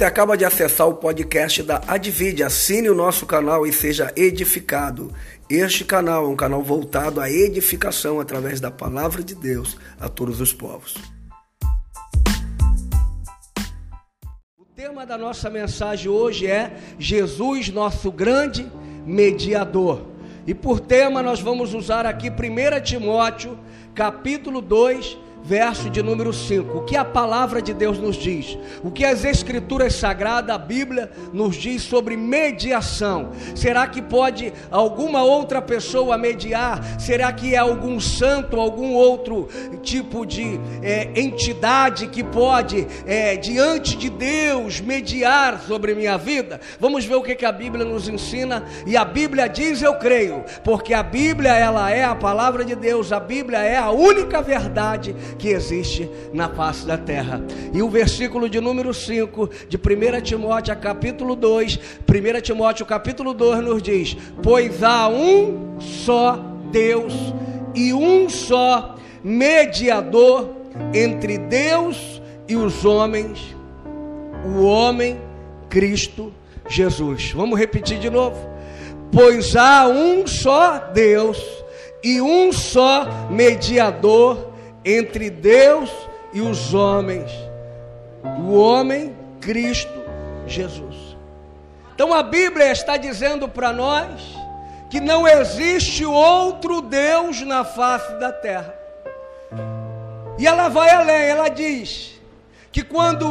Você acaba de acessar o podcast da Advide. Assine o nosso canal e seja edificado. Este canal é um canal voltado à edificação através da palavra de Deus a todos os povos. O tema da nossa mensagem hoje é Jesus, nosso grande mediador. E por tema nós vamos usar aqui 1 Timóteo, capítulo 2, verso de número 5. O que a palavra de Deus nos diz? O que as escrituras sagradas, a Bíblia, nos diz sobre mediação? Será que pode alguma outra pessoa mediar? Será que é algum santo, algum outro tipo de é, entidade que pode, é, diante de Deus, mediar sobre minha vida? Vamos ver o que, que a Bíblia nos ensina. E a Bíblia diz: Eu creio, porque a Bíblia ela é a palavra de Deus, a Bíblia é a única verdade que existe na face da terra. E o versículo de número 5 de 1 Timóteo, capítulo 2, 1 Timóteo, capítulo 2 nos diz: Pois há um só Deus e um só mediador entre Deus e os homens, o homem Cristo Jesus. Vamos repetir de novo. Pois há um só Deus e um só mediador entre Deus e os homens, o homem Cristo Jesus. Então a Bíblia está dizendo para nós que não existe outro Deus na face da terra. E ela vai além, ela diz que quando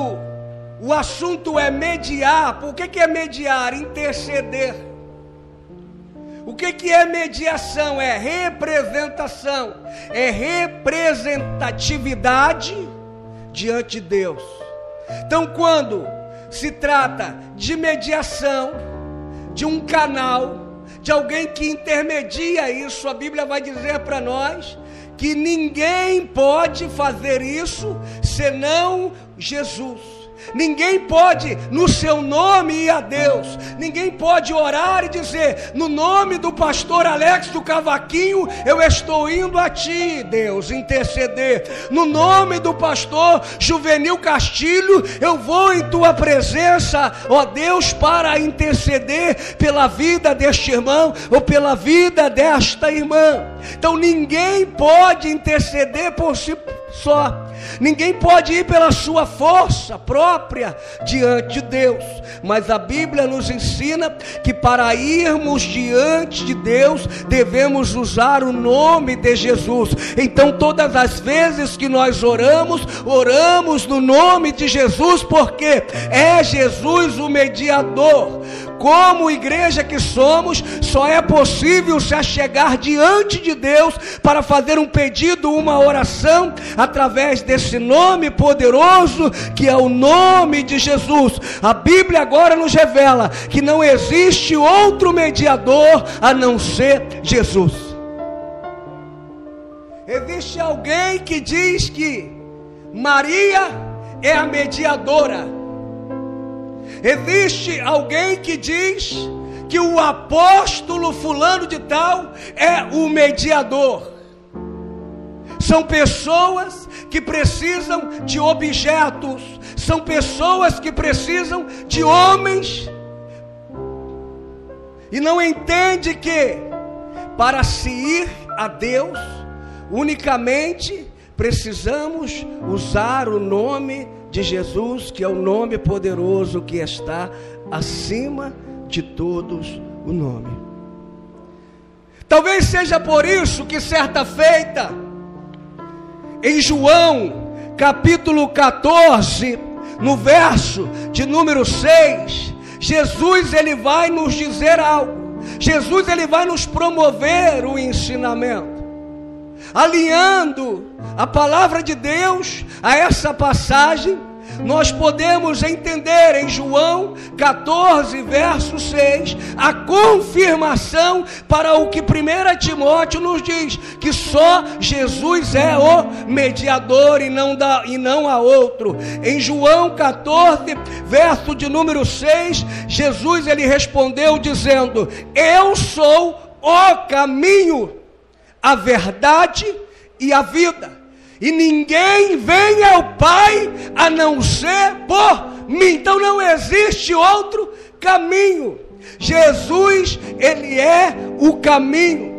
o assunto é mediar, por que, que é mediar? Interceder. O que, que é mediação? É representação, é representatividade diante de Deus. Então, quando se trata de mediação, de um canal, de alguém que intermedia isso, a Bíblia vai dizer para nós que ninguém pode fazer isso senão Jesus. Ninguém pode, no seu nome, ir a Deus. Ninguém pode orar e dizer: No nome do pastor Alex do Cavaquinho, eu estou indo a ti, Deus, interceder. No nome do pastor Juvenil Castilho, eu vou em tua presença, ó Deus, para interceder pela vida deste irmão ou pela vida desta irmã. Então ninguém pode interceder por si só. Ninguém pode ir pela sua força própria diante de Deus, mas a Bíblia nos ensina que para irmos diante de Deus devemos usar o nome de Jesus. Então, todas as vezes que nós oramos, oramos no nome de Jesus, porque é Jesus o mediador. Como igreja que somos, só é possível se achegar diante de Deus para fazer um pedido, uma oração, através desse nome poderoso que é o nome de Jesus. A Bíblia agora nos revela que não existe outro mediador a não ser Jesus. Existe alguém que diz que Maria é a mediadora Existe alguém que diz que o apóstolo fulano de tal é o mediador. São pessoas que precisam de objetos, são pessoas que precisam de homens e não entende que para se ir a Deus unicamente precisamos usar o nome de Jesus, que é o nome poderoso que está acima de todos o nome. Talvez seja por isso que certa feita, em João, capítulo 14, no verso de número 6, Jesus ele vai nos dizer algo. Jesus ele vai nos promover o ensinamento alinhando a palavra de Deus a essa passagem, nós podemos entender em João 14, verso 6, a confirmação para o que 1 Timóteo nos diz: que só Jesus é o mediador e não, dá, e não há outro. Em João 14, verso de número 6, Jesus ele respondeu dizendo: Eu sou o caminho a verdade e a vida. E ninguém vem ao Pai a não ser por mim. Então não existe outro caminho. Jesus, ele é o caminho.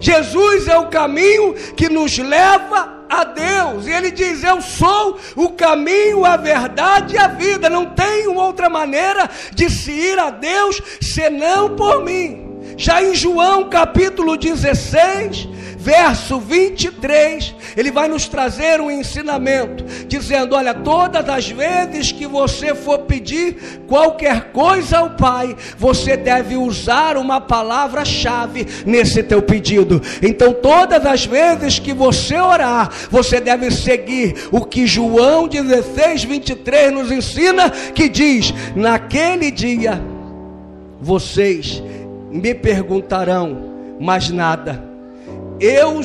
Jesus é o caminho que nos leva a Deus. E ele diz: Eu sou o caminho, a verdade e a vida. Não tem outra maneira de se ir a Deus senão por mim. Já em João capítulo 16, verso 23, ele vai nos trazer um ensinamento, dizendo: Olha, todas as vezes que você for pedir qualquer coisa ao Pai, você deve usar uma palavra-chave nesse teu pedido. Então, todas as vezes que você orar, você deve seguir o que João 16, 23 nos ensina, que diz: Naquele dia, vocês me perguntarão mais nada eu,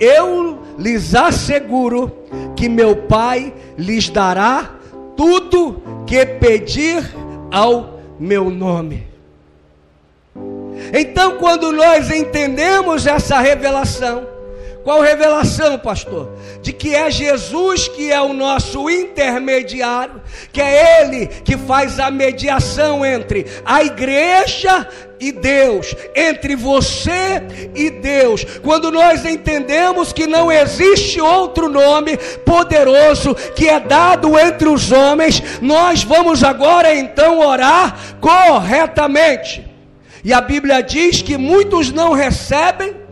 eu lhes asseguro que meu Pai lhes dará tudo que pedir ao meu nome. Então, quando nós entendemos essa revelação, qual revelação, pastor? De que é Jesus que é o nosso intermediário, que é Ele que faz a mediação entre a igreja e Deus, entre você e Deus. Quando nós entendemos que não existe outro nome poderoso que é dado entre os homens, nós vamos agora então orar corretamente. E a Bíblia diz que muitos não recebem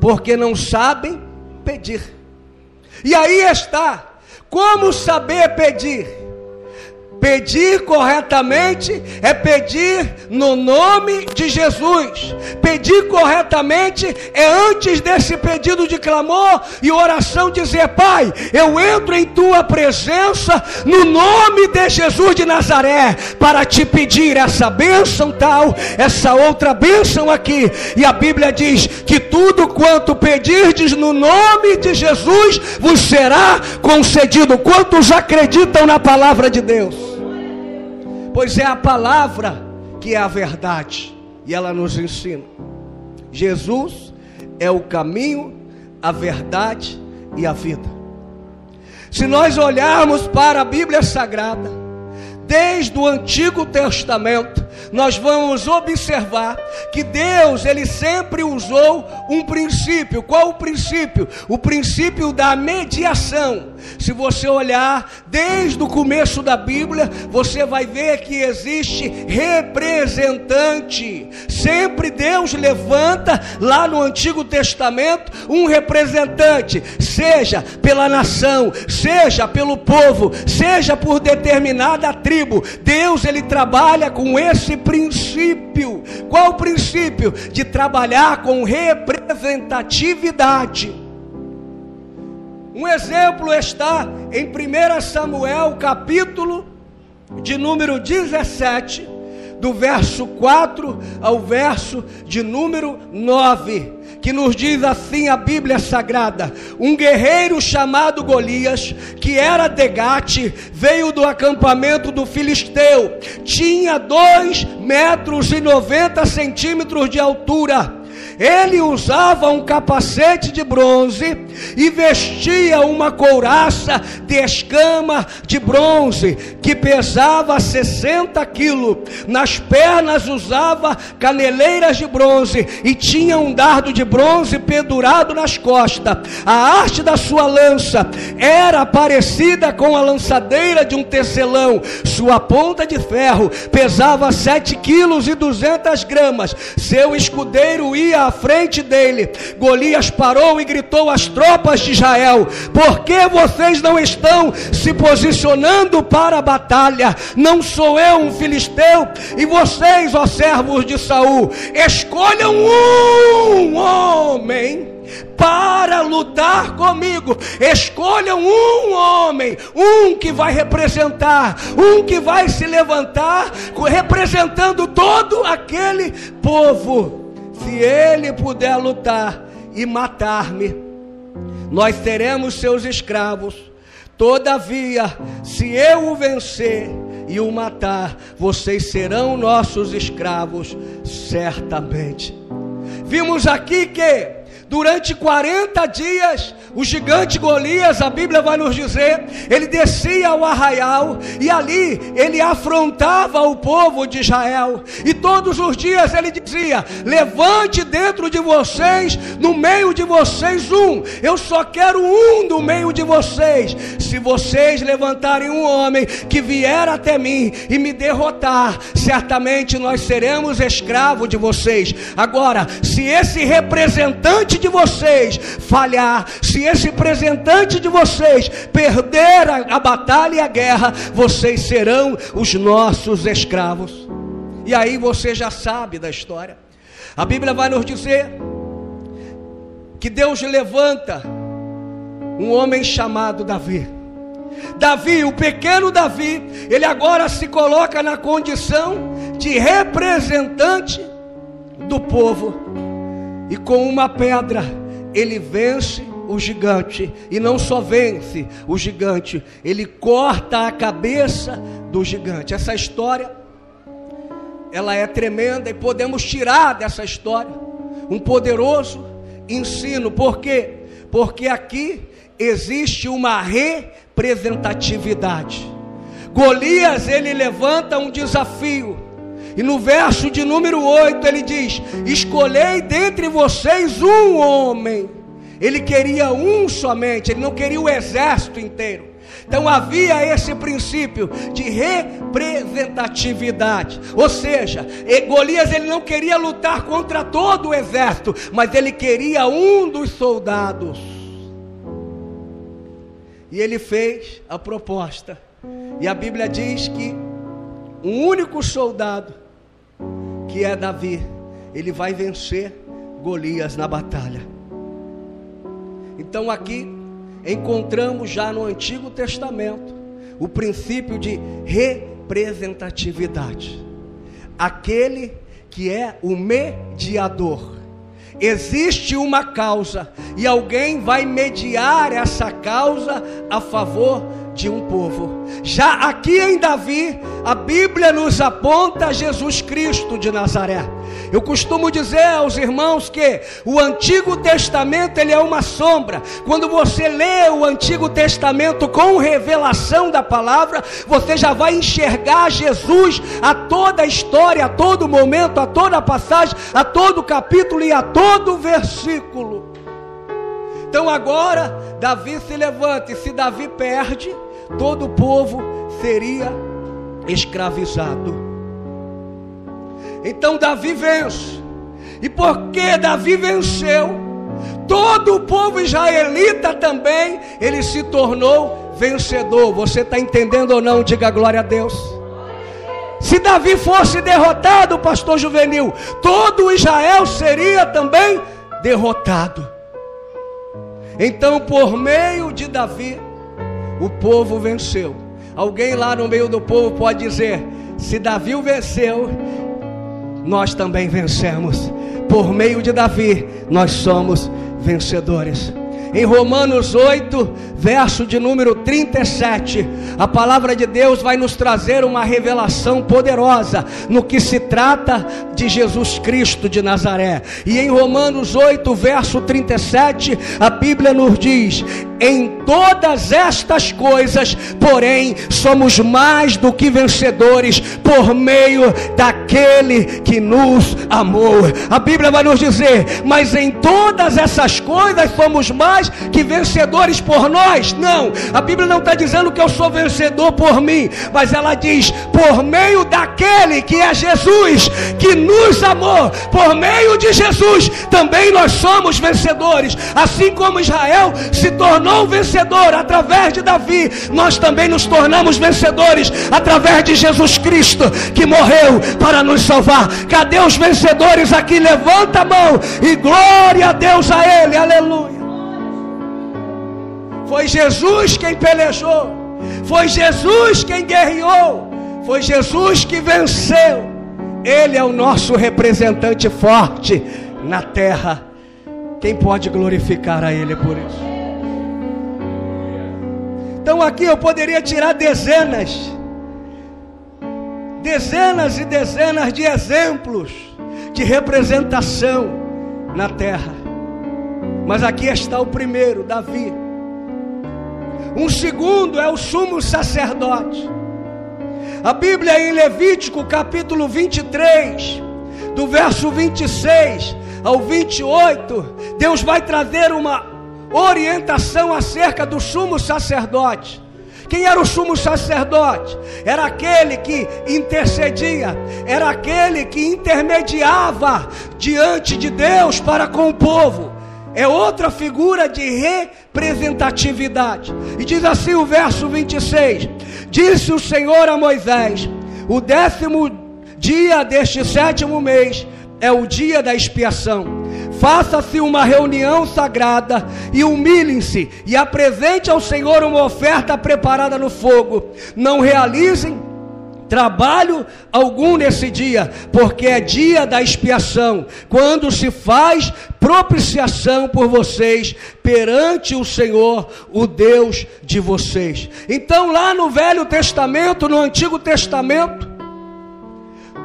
porque não sabem pedir. E aí está, como saber pedir? Pedir corretamente é pedir no nome de Jesus. Pedir corretamente é antes desse pedido de clamor e oração dizer: Pai, eu entro em tua presença no nome de Jesus de Nazaré para te pedir essa bênção tal, essa outra bênção aqui. E a Bíblia diz que tudo quanto pedirdes no nome de Jesus vos será concedido. Quantos acreditam na palavra de Deus? Pois é a palavra que é a verdade, e ela nos ensina. Jesus é o caminho, a verdade e a vida. Se nós olharmos para a Bíblia Sagrada, desde o Antigo Testamento, nós vamos observar que Deus, ele sempre usou um princípio. Qual o princípio? O princípio da mediação. Se você olhar desde o começo da Bíblia, você vai ver que existe representante. Sempre Deus levanta lá no Antigo Testamento um representante, seja pela nação, seja pelo povo, seja por determinada tribo. Deus ele trabalha com esse princípio. Qual o princípio? De trabalhar com representatividade. Um exemplo está em 1 Samuel, capítulo de número 17, do verso 4 ao verso de número 9 que nos diz assim a Bíblia Sagrada: um guerreiro chamado Golias, que era de Gate, veio do acampamento do Filisteu, tinha dois metros e noventa centímetros de altura. Ele usava um capacete de bronze e vestia uma couraça de escama de bronze que pesava 60 quilos. Nas pernas usava caneleiras de bronze e tinha um dardo de bronze pendurado nas costas. A arte da sua lança era parecida com a lançadeira de um tecelão. Sua ponta de ferro pesava 7 quilos e 200 gramas. Seu escudeiro ia à frente dele. Golias parou e gritou às tropas de Israel: Por que vocês não estão se posicionando para a batalha? Não sou eu um filisteu, e vocês, ó servos de Saul, escolham um homem para lutar comigo. Escolham um homem, um que vai representar, um que vai se levantar, representando todo aquele povo se ele puder lutar e matar-me, nós seremos seus escravos. Todavia, se eu o vencer e o matar, vocês serão nossos escravos, certamente. Vimos aqui que Durante 40 dias, o gigante Golias, a Bíblia vai nos dizer, ele descia ao arraial e ali ele afrontava o povo de Israel. E todos os dias ele dizia: Levante dentro de vocês, no meio de vocês, um. Eu só quero um no meio de vocês. Se vocês levantarem um homem que vier até mim e me derrotar, certamente nós seremos escravos de vocês. Agora, se esse representante de vocês falhar, se esse representante de vocês perder a, a batalha e a guerra, vocês serão os nossos escravos. E aí você já sabe da história. A Bíblia vai nos dizer que Deus levanta um homem chamado Davi. Davi, o pequeno Davi, ele agora se coloca na condição de representante do povo, e com uma pedra ele vence o gigante, e não só vence o gigante, ele corta a cabeça do gigante. Essa história, ela é tremenda e podemos tirar dessa história um poderoso ensino, por quê? Porque aqui existe uma representatividade. Golias ele levanta um desafio. E no verso de número 8 ele diz: Escolhei dentre vocês um homem. Ele queria um somente, ele não queria o exército inteiro. Então havia esse princípio de representatividade. Ou seja, Golias ele não queria lutar contra todo o exército, mas ele queria um dos soldados. E ele fez a proposta. E a Bíblia diz que um único soldado, que é Davi, ele vai vencer Golias na batalha. Então aqui encontramos já no Antigo Testamento o princípio de representatividade. Aquele que é o mediador existe uma causa e alguém vai mediar essa causa a favor de um povo. Já aqui em Davi, a Bíblia nos aponta Jesus Cristo de Nazaré. Eu costumo dizer aos irmãos que o Antigo Testamento ele é uma sombra. Quando você lê o Antigo Testamento com revelação da palavra, você já vai enxergar Jesus a toda a história, a todo momento, a toda a passagem, a todo capítulo e a todo versículo. Então agora Davi se levanta e se Davi perde, todo o povo seria escravizado. Então Davi vence. E porque Davi venceu, todo o povo israelita também, ele se tornou vencedor. Você está entendendo ou não? Diga glória a Deus. Se Davi fosse derrotado, pastor juvenil, todo Israel seria também derrotado. Então, por meio de Davi, o povo venceu. Alguém lá no meio do povo pode dizer: se Davi venceu, nós também vencemos. Por meio de Davi, nós somos vencedores. Em Romanos 8, verso de número 37, a palavra de Deus vai nos trazer uma revelação poderosa no que se trata de Jesus Cristo de Nazaré. E em Romanos 8, verso 37, a Bíblia nos diz: em todas estas coisas, porém, somos mais do que vencedores por meio daquele que nos amou. A Bíblia vai nos dizer: mas em todas essas coisas somos mais que vencedores por nós. Não, a Bíblia não está dizendo que eu sou vencedor por mim, mas ela diz: por meio daquele que é Jesus, que nos amou, por meio de Jesus, também nós somos vencedores, assim como Israel se tornou vencedor através de Davi, nós também nos tornamos vencedores através de Jesus Cristo, que morreu para nos salvar. Cadê os vencedores aqui? Levanta a mão e glória a Deus a Ele, aleluia. Foi Jesus quem pelejou, foi Jesus quem guerreou, foi Jesus que venceu. Ele é o nosso representante forte na terra. Quem pode glorificar a Ele por isso? Então aqui eu poderia tirar dezenas, dezenas e dezenas de exemplos de representação na terra. Mas aqui está o primeiro, Davi. Um segundo é o sumo sacerdote. A Bíblia em Levítico capítulo 23, do verso 26 ao 28, Deus vai trazer uma orientação acerca do sumo sacerdote. Quem era o sumo sacerdote? Era aquele que intercedia, era aquele que intermediava diante de Deus para com o povo. É outra figura de representatividade. E diz assim o verso 26: Disse o Senhor a Moisés: O décimo dia deste sétimo mês é o dia da expiação. Faça-se uma reunião sagrada e humilhem-se e apresente ao Senhor uma oferta preparada no fogo. Não realizem trabalho algum nesse dia, porque é dia da expiação, quando se faz propiciação por vocês perante o Senhor, o Deus de vocês. Então, lá no Velho Testamento, no Antigo Testamento,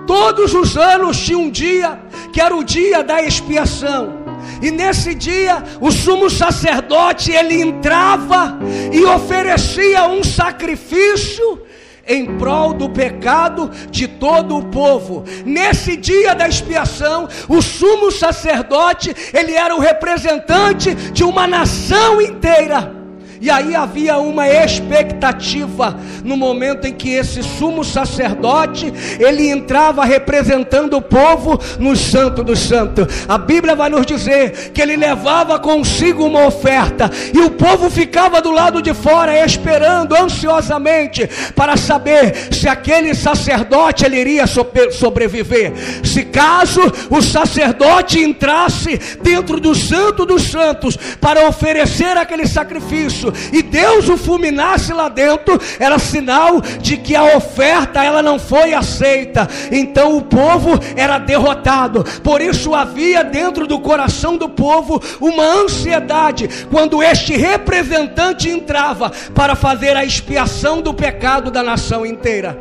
todos os anos tinha um dia que era o dia da expiação. E nesse dia, o sumo sacerdote ele entrava e oferecia um sacrifício em prol do pecado de todo o povo. Nesse dia da expiação, o sumo sacerdote, ele era o representante de uma nação inteira e aí havia uma expectativa no momento em que esse sumo sacerdote ele entrava representando o povo no Santo dos Santos. A Bíblia vai nos dizer que ele levava consigo uma oferta e o povo ficava do lado de fora esperando ansiosamente para saber se aquele sacerdote ele iria sobreviver. Se caso o sacerdote entrasse dentro do Santo dos Santos para oferecer aquele sacrifício, e Deus o fulminasse lá dentro, era sinal de que a oferta ela não foi aceita. Então o povo era derrotado. Por isso havia dentro do coração do povo uma ansiedade quando este representante entrava para fazer a expiação do pecado da nação inteira.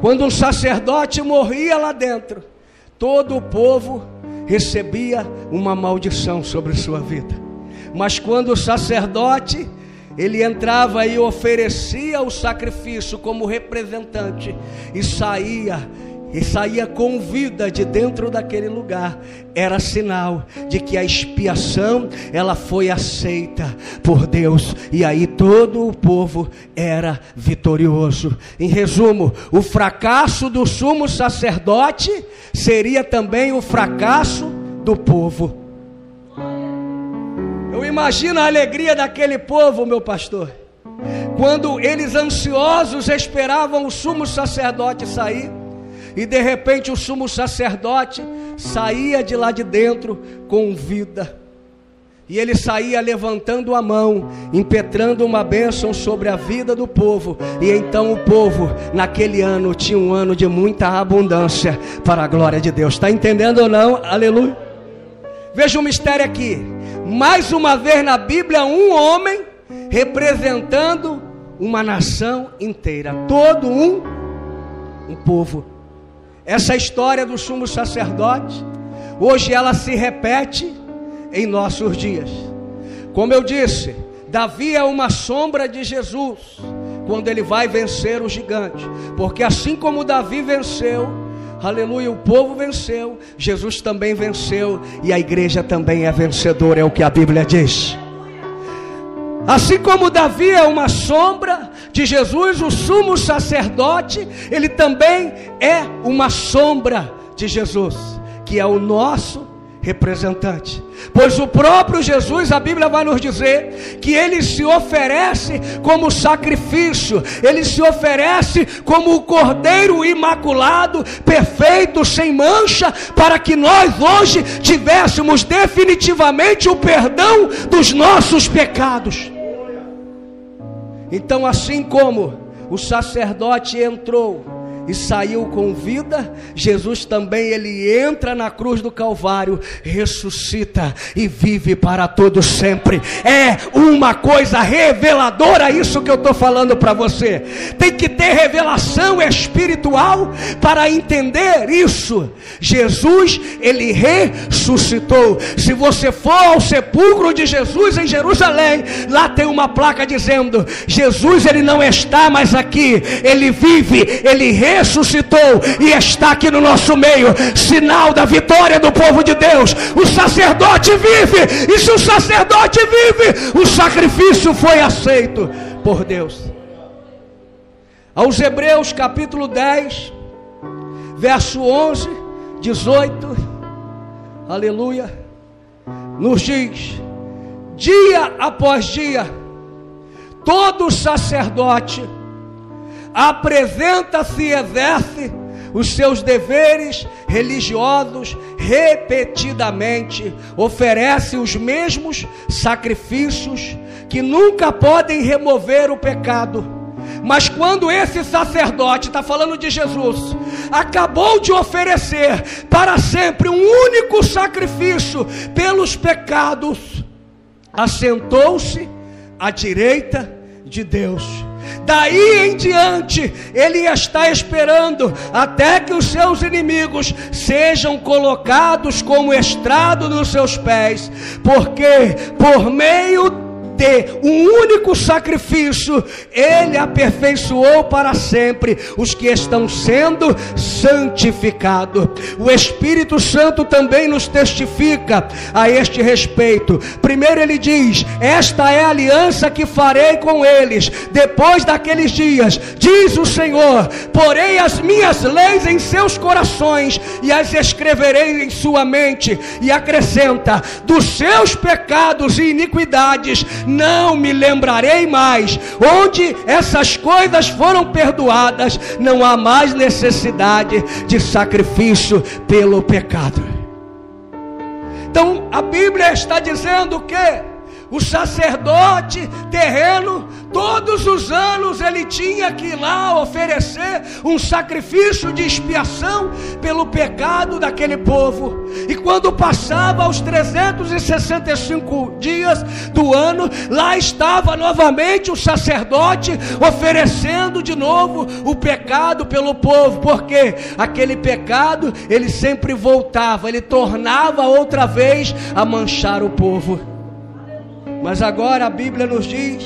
Quando um sacerdote morria lá dentro, todo o povo recebia uma maldição sobre sua vida. Mas quando o sacerdote ele entrava e oferecia o sacrifício como representante e saía e saía com vida de dentro daquele lugar, era sinal de que a expiação ela foi aceita por Deus e aí todo o povo era vitorioso. Em resumo, o fracasso do sumo sacerdote seria também o fracasso do povo. Eu imagino a alegria daquele povo, meu pastor, quando eles ansiosos esperavam o sumo sacerdote sair, e de repente o sumo sacerdote saía de lá de dentro com vida. E ele saía levantando a mão, impetrando uma bênção sobre a vida do povo. E então o povo, naquele ano, tinha um ano de muita abundância para a glória de Deus. Está entendendo ou não? Aleluia. Veja o mistério aqui mais uma vez na Bíblia, um homem representando uma nação inteira, todo um, um povo. Essa história do sumo sacerdote, hoje ela se repete em nossos dias. Como eu disse, Davi é uma sombra de Jesus quando ele vai vencer o gigante, porque assim como Davi venceu, Aleluia, o povo venceu, Jesus também venceu e a igreja também é vencedora, é o que a Bíblia diz. Assim como Davi é uma sombra de Jesus, o sumo sacerdote, ele também é uma sombra de Jesus, que é o nosso representante. Pois o próprio Jesus, a Bíblia vai nos dizer que ele se oferece como sacrifício, ele se oferece como o cordeiro imaculado, perfeito, sem mancha, para que nós hoje tivéssemos definitivamente o perdão dos nossos pecados. Então, assim como o sacerdote entrou e saiu com vida, Jesus também ele entra na cruz do Calvário, ressuscita e vive para todo sempre. É uma coisa reveladora isso que eu estou falando para você. Tem que ter revelação espiritual para entender isso. Jesus ele ressuscitou. Se você for ao sepulcro de Jesus em Jerusalém, lá tem uma placa dizendo: Jesus ele não está mais aqui, ele vive, ele ressuscitou ressuscitou e está aqui no nosso meio sinal da vitória do povo de Deus. O sacerdote vive, e se o sacerdote vive, o sacrifício foi aceito por Deus. Aos Hebreus capítulo 10, verso 11, 18, aleluia, nos diz: dia após dia, todo sacerdote apresenta-se e exerce os seus deveres religiosos repetidamente, oferece os mesmos sacrifícios que nunca podem remover o pecado. Mas quando esse sacerdote, está falando de Jesus, acabou de oferecer para sempre um único sacrifício pelos pecados, assentou-se à direita de Deus Daí em diante, ele está esperando até que os seus inimigos sejam colocados como estrado nos seus pés, porque por meio ter um único sacrifício, Ele aperfeiçoou para sempre os que estão sendo santificados. O Espírito Santo também nos testifica a este respeito. Primeiro, Ele diz: Esta é a aliança que farei com eles depois daqueles dias, diz o Senhor: Porei as minhas leis em seus corações e as escreverei em sua mente. E acrescenta: Dos seus pecados e iniquidades não me lembrarei mais. Onde essas coisas foram perdoadas, não há mais necessidade de sacrifício pelo pecado. Então a Bíblia está dizendo que o sacerdote terreno, todos os anos ele tinha que ir lá oferecer um sacrifício de expiação pelo pecado daquele povo. E quando passava os 365 dias do ano, lá estava novamente o sacerdote oferecendo de novo o pecado pelo povo, porque aquele pecado ele sempre voltava, ele tornava outra vez a manchar o povo. Mas agora a Bíblia nos diz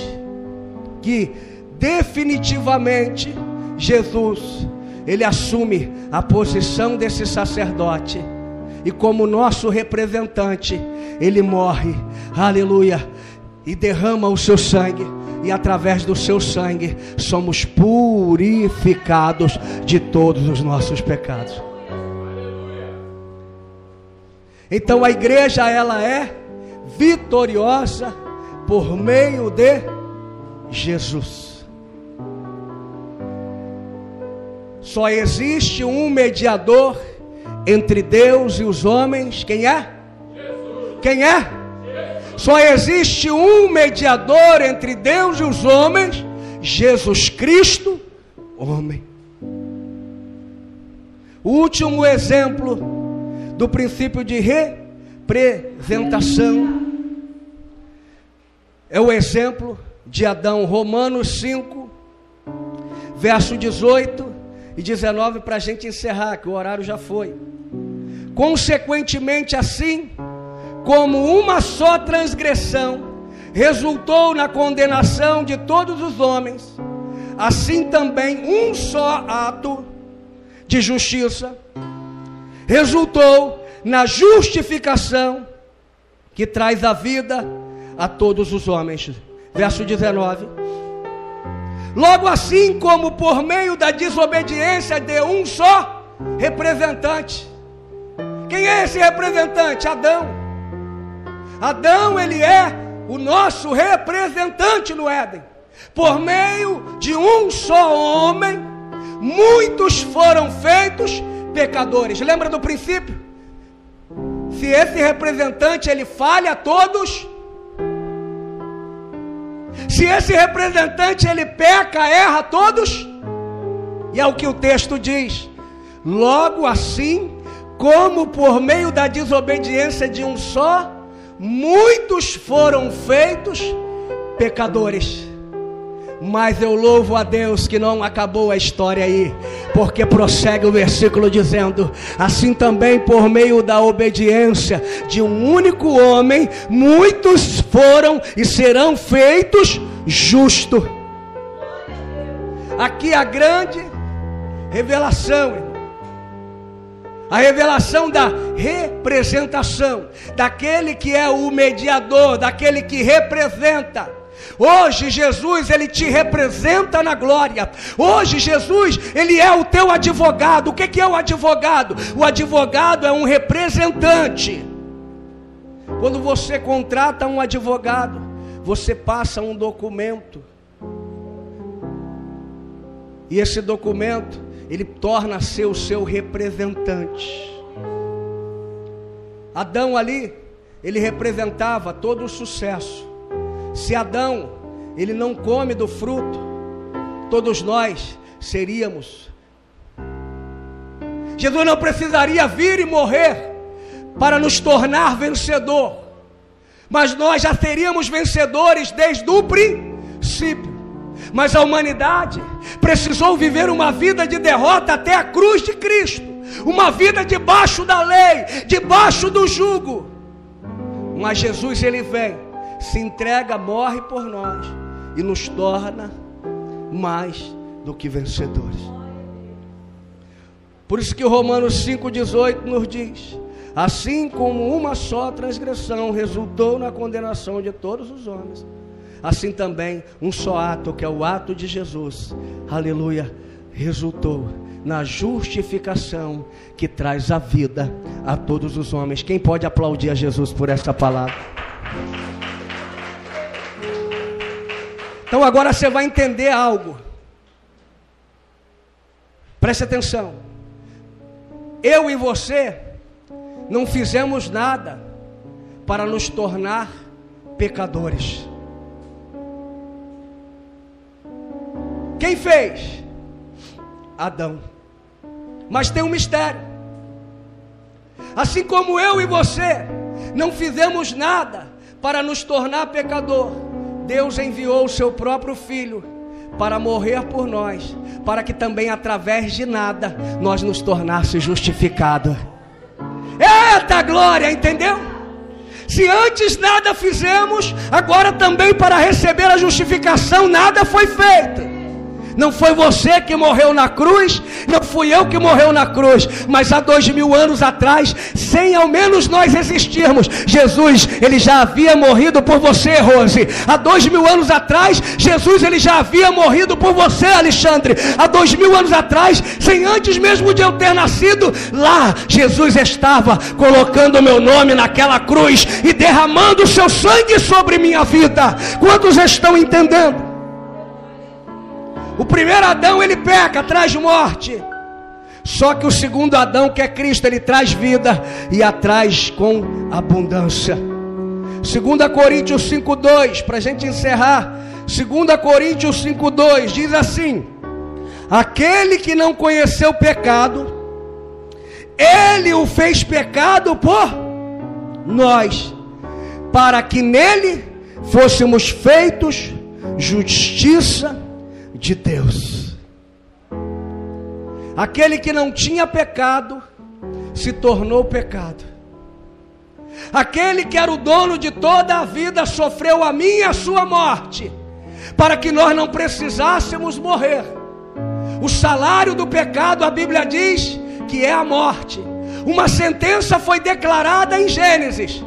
que definitivamente Jesus, ele assume a posição desse sacerdote e como nosso representante, ele morre. Aleluia. E derrama o seu sangue e através do seu sangue somos purificados de todos os nossos pecados. Então a igreja ela é vitoriosa por meio de Jesus. Só existe um mediador entre Deus e os homens. Quem é? Jesus. Quem é? Jesus. Só existe um mediador entre Deus e os homens, Jesus Cristo, homem. O último exemplo do princípio de representação é o exemplo de Adão, Romanos 5, verso 18 e 19, para a gente encerrar, que o horário já foi. Consequentemente, assim como uma só transgressão resultou na condenação de todos os homens, assim também um só ato de justiça resultou na justificação que traz a vida a todos os homens. Verso 19. Logo assim como por meio da desobediência de um só representante. Quem é esse representante? Adão. Adão, ele é o nosso representante no Éden. Por meio de um só homem, muitos foram feitos pecadores. Lembra do princípio? Se esse representante ele falha, todos se esse representante ele peca, erra, todos E é o que o texto diz. Logo assim, como por meio da desobediência de um só, muitos foram feitos pecadores. Mas eu louvo a Deus que não acabou a história aí, porque prossegue o versículo dizendo: assim também por meio da obediência de um único homem, muitos foram e serão feitos justos. Aqui a grande revelação. A revelação da representação, daquele que é o mediador, daquele que representa. Hoje Jesus ele te representa na glória. Hoje Jesus ele é o teu advogado. O que é o advogado? O advogado é um representante. Quando você contrata um advogado, você passa um documento. E esse documento ele torna ser o seu representante. Adão ali, ele representava todo o sucesso. Se Adão, ele não come do fruto, todos nós seríamos. Jesus não precisaria vir e morrer para nos tornar vencedor, mas nós já seríamos vencedores desde o princípio. Mas a humanidade precisou viver uma vida de derrota até a cruz de Cristo, uma vida debaixo da lei, debaixo do jugo. Mas Jesus ele vem, se entrega, morre por nós e nos torna mais do que vencedores. Por isso que Romanos 5,18 nos diz: Assim como uma só transgressão resultou na condenação de todos os homens, assim também um só ato, que é o ato de Jesus, aleluia, resultou na justificação que traz a vida a todos os homens. Quem pode aplaudir a Jesus por essa palavra? Então agora você vai entender algo. Preste atenção. Eu e você não fizemos nada para nos tornar pecadores. Quem fez? Adão. Mas tem um mistério. Assim como eu e você não fizemos nada para nos tornar pecador, Deus enviou o seu próprio filho para morrer por nós, para que também através de nada nós nos tornasse justificados. Eita glória, entendeu? Se antes nada fizemos, agora também para receber a justificação nada foi feito. Não foi você que morreu na cruz, não fui eu que morreu na cruz, mas há dois mil anos atrás, sem ao menos nós existirmos, Jesus, ele já havia morrido por você, Rose. Há dois mil anos atrás, Jesus, ele já havia morrido por você, Alexandre. Há dois mil anos atrás, sem antes mesmo de eu ter nascido, lá Jesus estava colocando o meu nome naquela cruz e derramando o seu sangue sobre minha vida. Quantos estão entendendo? O primeiro Adão ele peca, traz morte. Só que o segundo Adão, que é Cristo, ele traz vida e atrás com abundância. 2 Coríntios 5,2, para a gente encerrar. 2 Coríntios 5,2 diz assim: Aquele que não conheceu pecado, ele o fez pecado por nós, para que nele fôssemos feitos justiça de Deus. Aquele que não tinha pecado se tornou pecado. Aquele que era o dono de toda a vida sofreu a minha e a sua morte, para que nós não precisássemos morrer. O salário do pecado, a Bíblia diz que é a morte. Uma sentença foi declarada em Gênesis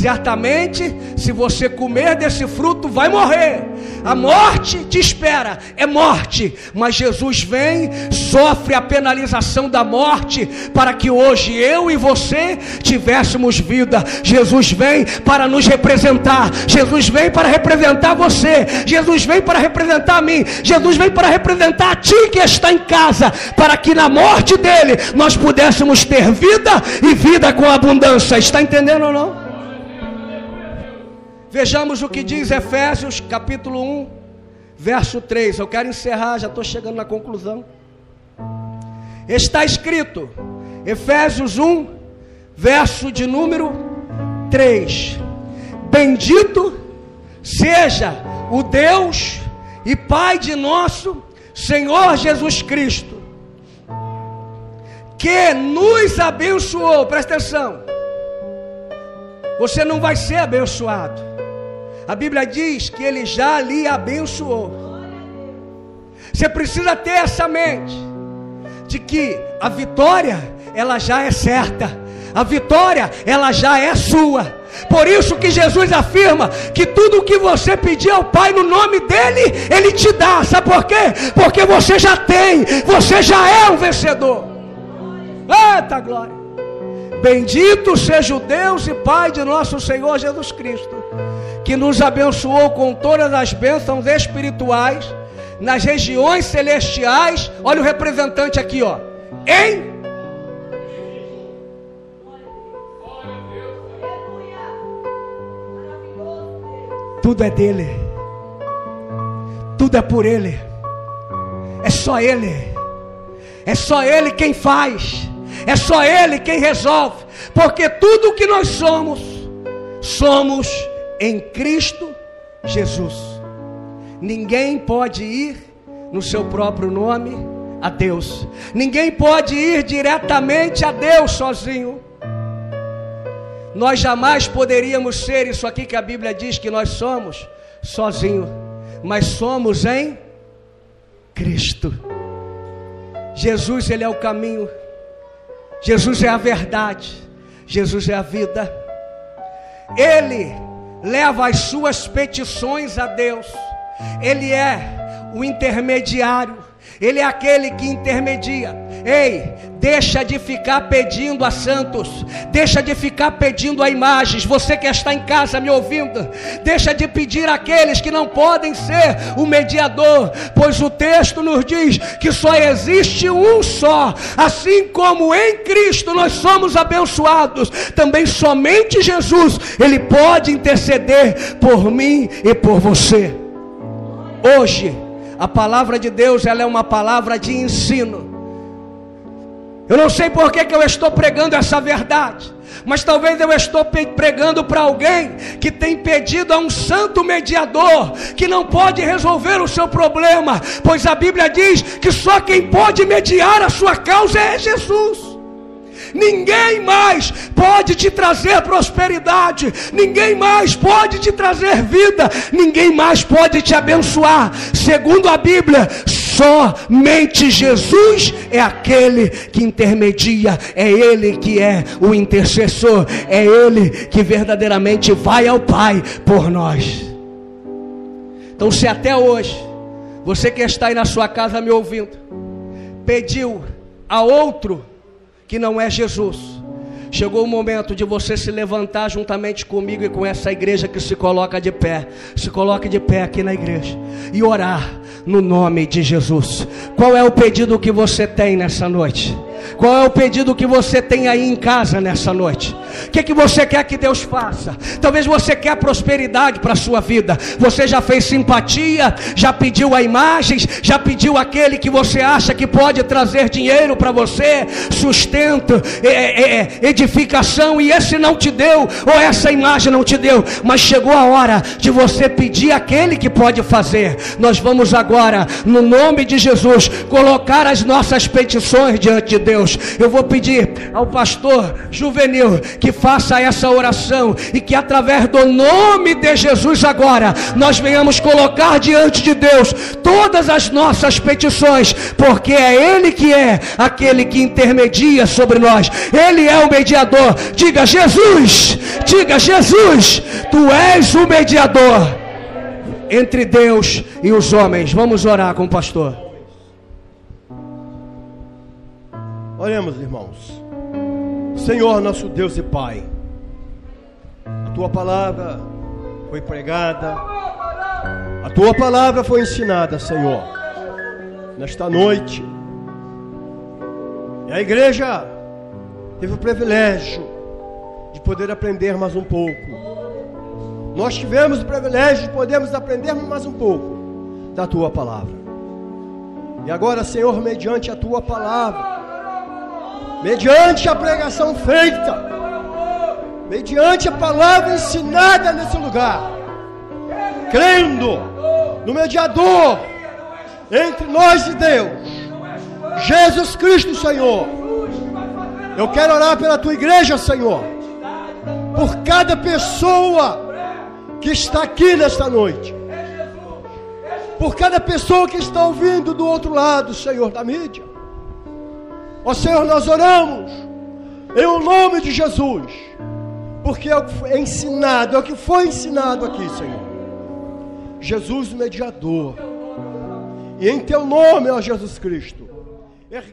Certamente, se você comer desse fruto, vai morrer. A morte te espera, é morte. Mas Jesus vem, sofre a penalização da morte, para que hoje eu e você tivéssemos vida. Jesus vem para nos representar. Jesus vem para representar você. Jesus vem para representar a mim. Jesus vem para representar a ti que está em casa, para que na morte dele nós pudéssemos ter vida e vida com abundância. Está entendendo ou não? Vejamos o que diz Efésios capítulo 1, verso 3. Eu quero encerrar, já estou chegando na conclusão. Está escrito, Efésios 1, verso de número 3: Bendito seja o Deus e Pai de nosso Senhor Jesus Cristo, que nos abençoou, presta atenção, você não vai ser abençoado, a Bíblia diz que Ele já lhe abençoou, você precisa ter essa mente, de que a vitória, ela já é certa, a vitória, ela já é sua. Por isso que Jesus afirma que tudo o que você pedir ao Pai no nome dele, ele te dá. Sabe por quê? Porque você já tem, você já é um vencedor. Eita glória! Bendito seja o Deus e Pai de nosso Senhor Jesus Cristo, que nos abençoou com todas as bênçãos espirituais nas regiões celestiais. Olha o representante aqui, ó. Em Tudo é dele. Tudo é por ele. É só ele. É só ele quem faz. É só ele quem resolve. Porque tudo que nós somos, somos em Cristo Jesus. Ninguém pode ir no seu próprio nome a Deus. Ninguém pode ir diretamente a Deus sozinho. Nós jamais poderíamos ser isso aqui que a Bíblia diz que nós somos, sozinho, mas somos em Cristo. Jesus, Ele é o caminho, Jesus é a verdade, Jesus é a vida. Ele leva as suas petições a Deus, Ele é o intermediário, Ele é aquele que intermedia. Ei, deixa de ficar pedindo a santos, deixa de ficar pedindo a imagens. Você que está em casa me ouvindo, deixa de pedir àqueles que não podem ser o mediador, pois o texto nos diz que só existe um só, assim como em Cristo nós somos abençoados, também somente Jesus, Ele pode interceder por mim e por você. Hoje, a palavra de Deus ela é uma palavra de ensino. Eu não sei por que, que eu estou pregando essa verdade, mas talvez eu estou pregando para alguém que tem pedido a um santo mediador que não pode resolver o seu problema, pois a Bíblia diz que só quem pode mediar a sua causa é Jesus. Ninguém mais pode te trazer prosperidade, ninguém mais pode te trazer vida, ninguém mais pode te abençoar. Segundo a Bíblia, somente Jesus é aquele que intermedia, é Ele que é o intercessor, é Ele que verdadeiramente vai ao Pai por nós. Então, se até hoje, você que está aí na sua casa me ouvindo, pediu a outro que não é Jesus. Chegou o momento de você se levantar juntamente comigo e com essa igreja que se coloca de pé. Se coloque de pé aqui na igreja e orar no nome de Jesus. Qual é o pedido que você tem nessa noite? Qual é o pedido que você tem aí em casa nessa noite? O que, que você quer que Deus faça? Talvez você quer prosperidade para a sua vida. Você já fez simpatia, já pediu a imagens, já pediu aquele que você acha que pode trazer dinheiro para você, sustento, é, é, é, edificação, e esse não te deu, ou essa imagem não te deu, mas chegou a hora de você pedir aquele que pode fazer. Nós vamos agora, no nome de Jesus, colocar as nossas petições diante de Deus. Eu vou pedir ao pastor juvenil que faça essa oração e que através do nome de Jesus agora nós venhamos colocar diante de Deus todas as nossas petições, porque é Ele que é aquele que intermedia sobre nós, Ele é o mediador. Diga Jesus, diga Jesus, Tu és o mediador entre Deus e os homens. Vamos orar com o pastor. Oremos, irmãos. Senhor, nosso Deus e Pai, a tua palavra foi pregada, a tua palavra foi ensinada, Senhor, nesta noite. E a igreja teve o privilégio de poder aprender mais um pouco. Nós tivemos o privilégio de podermos aprender mais um pouco da tua palavra. E agora, Senhor, mediante a tua palavra, mediante a pregação feita, mediante a palavra ensinada nesse lugar, crendo no mediador entre nós e Deus, Jesus Cristo, Senhor. Eu quero orar pela tua igreja, Senhor, por cada pessoa que está aqui nesta noite, por cada pessoa que está ouvindo do outro lado, Senhor, da mídia. Ó Senhor, nós oramos em o nome de Jesus, porque é o que foi ensinado, é o que foi ensinado aqui, Senhor. Jesus, mediador. E em teu nome, ó Jesus Cristo, ergue